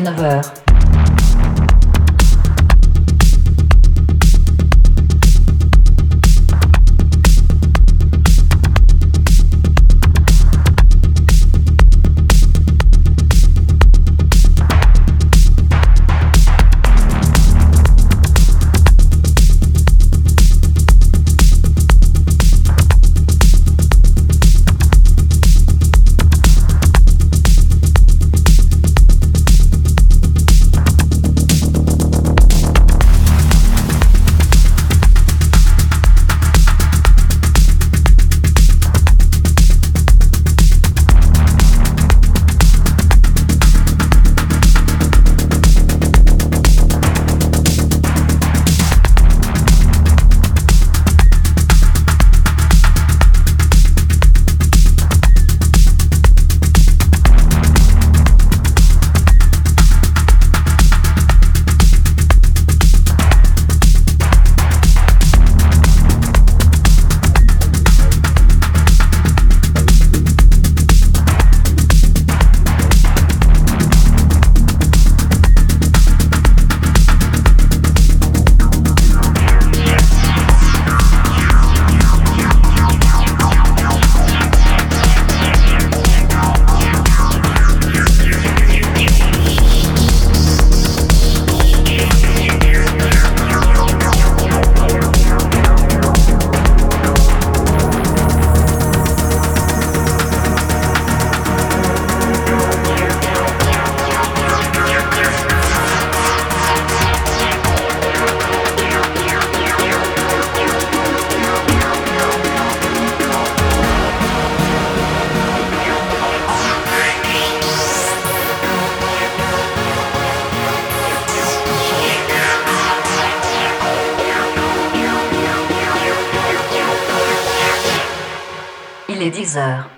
19h. 13h.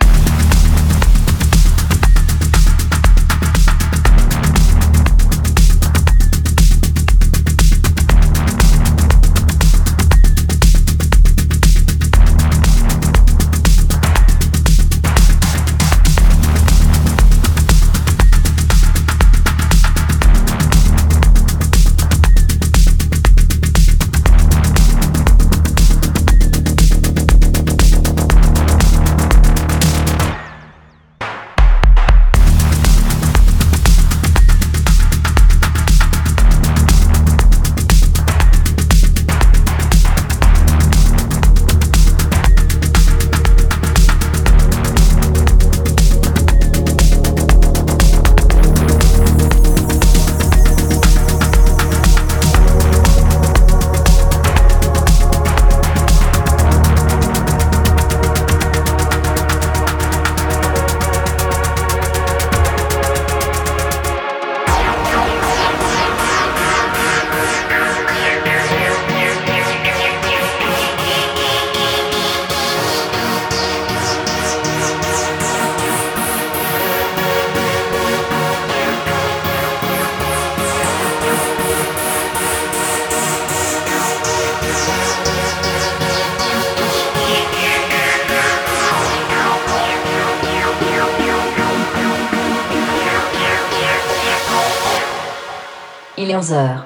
15h.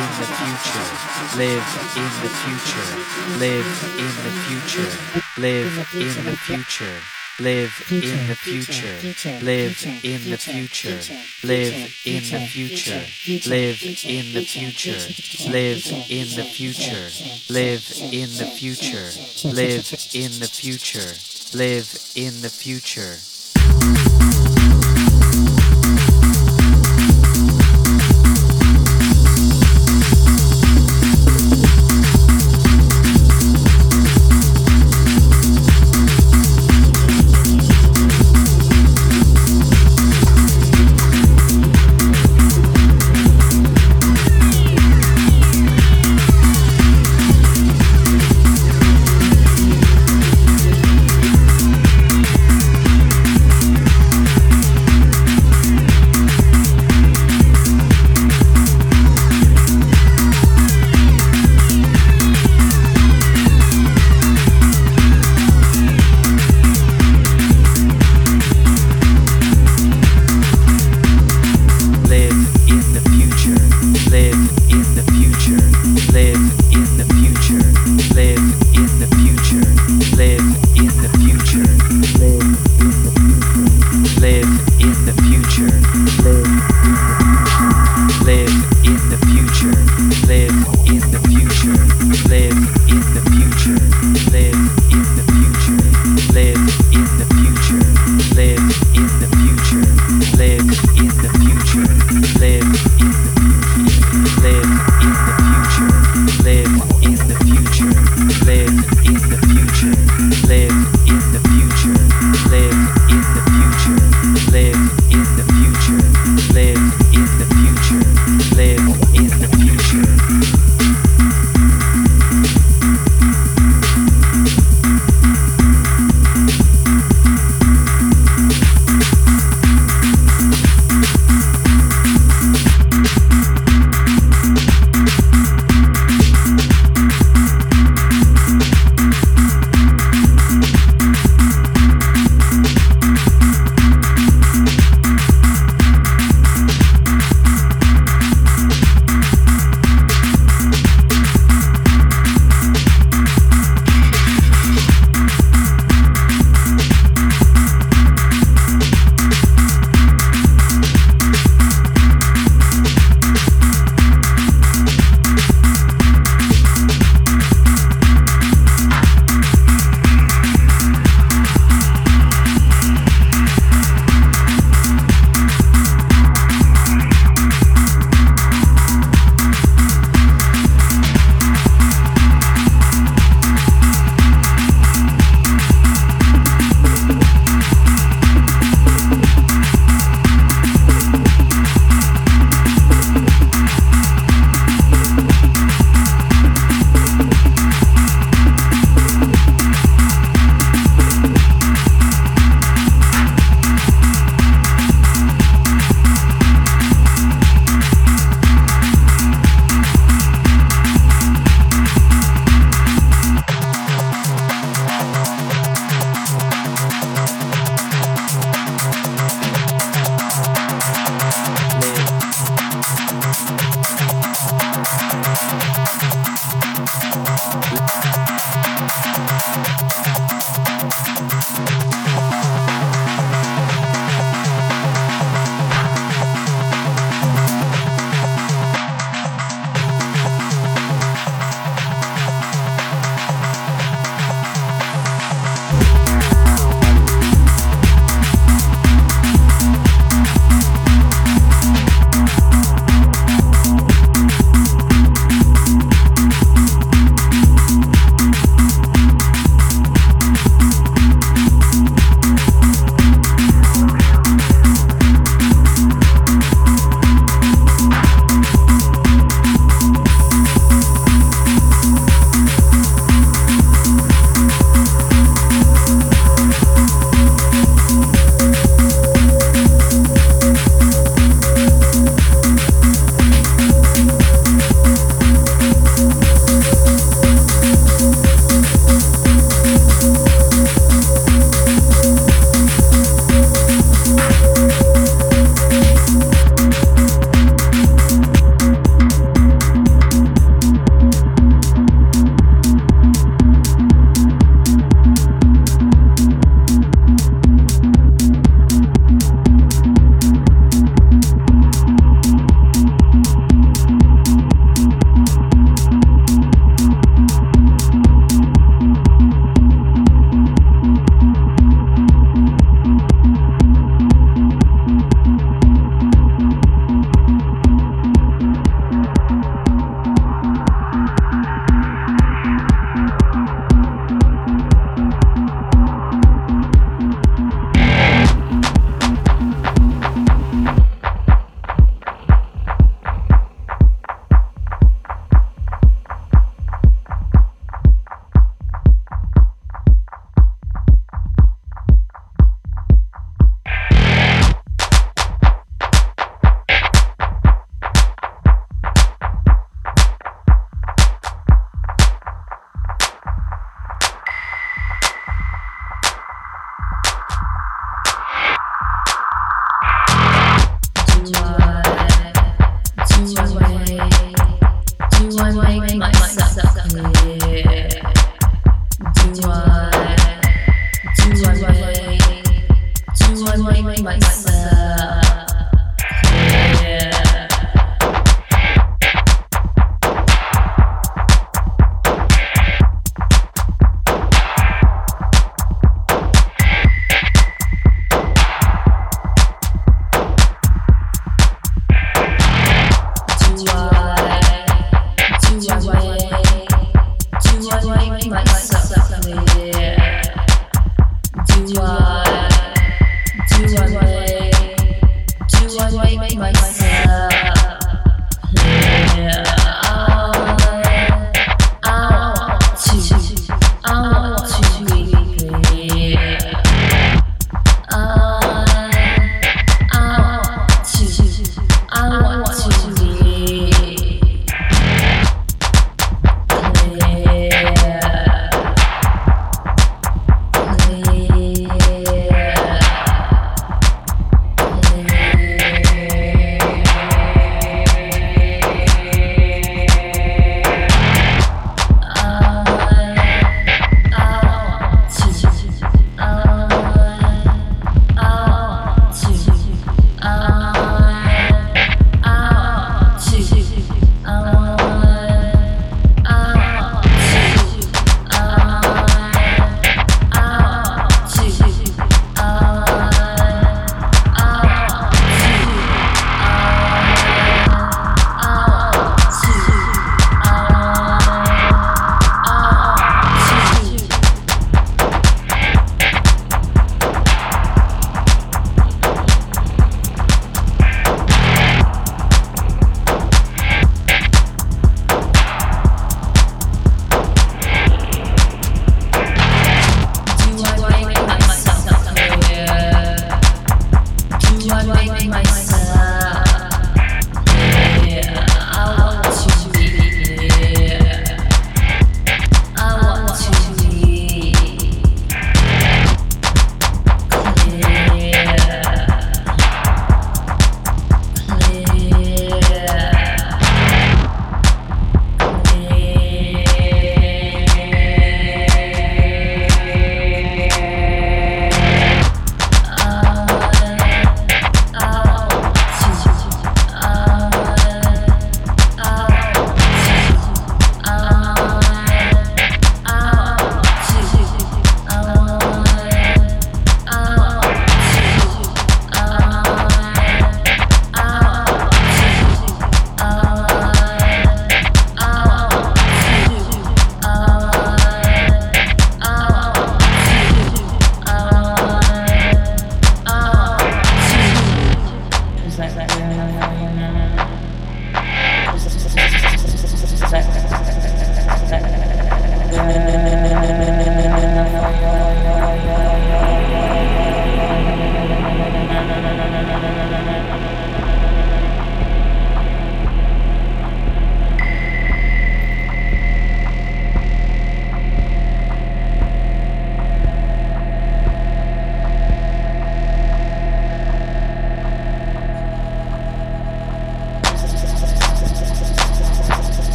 In the future, live in the future, live in the future, live in the future live in the future, live in the future, live in the future, live in the future, live in the future, live in the future, live in the future, live in the future.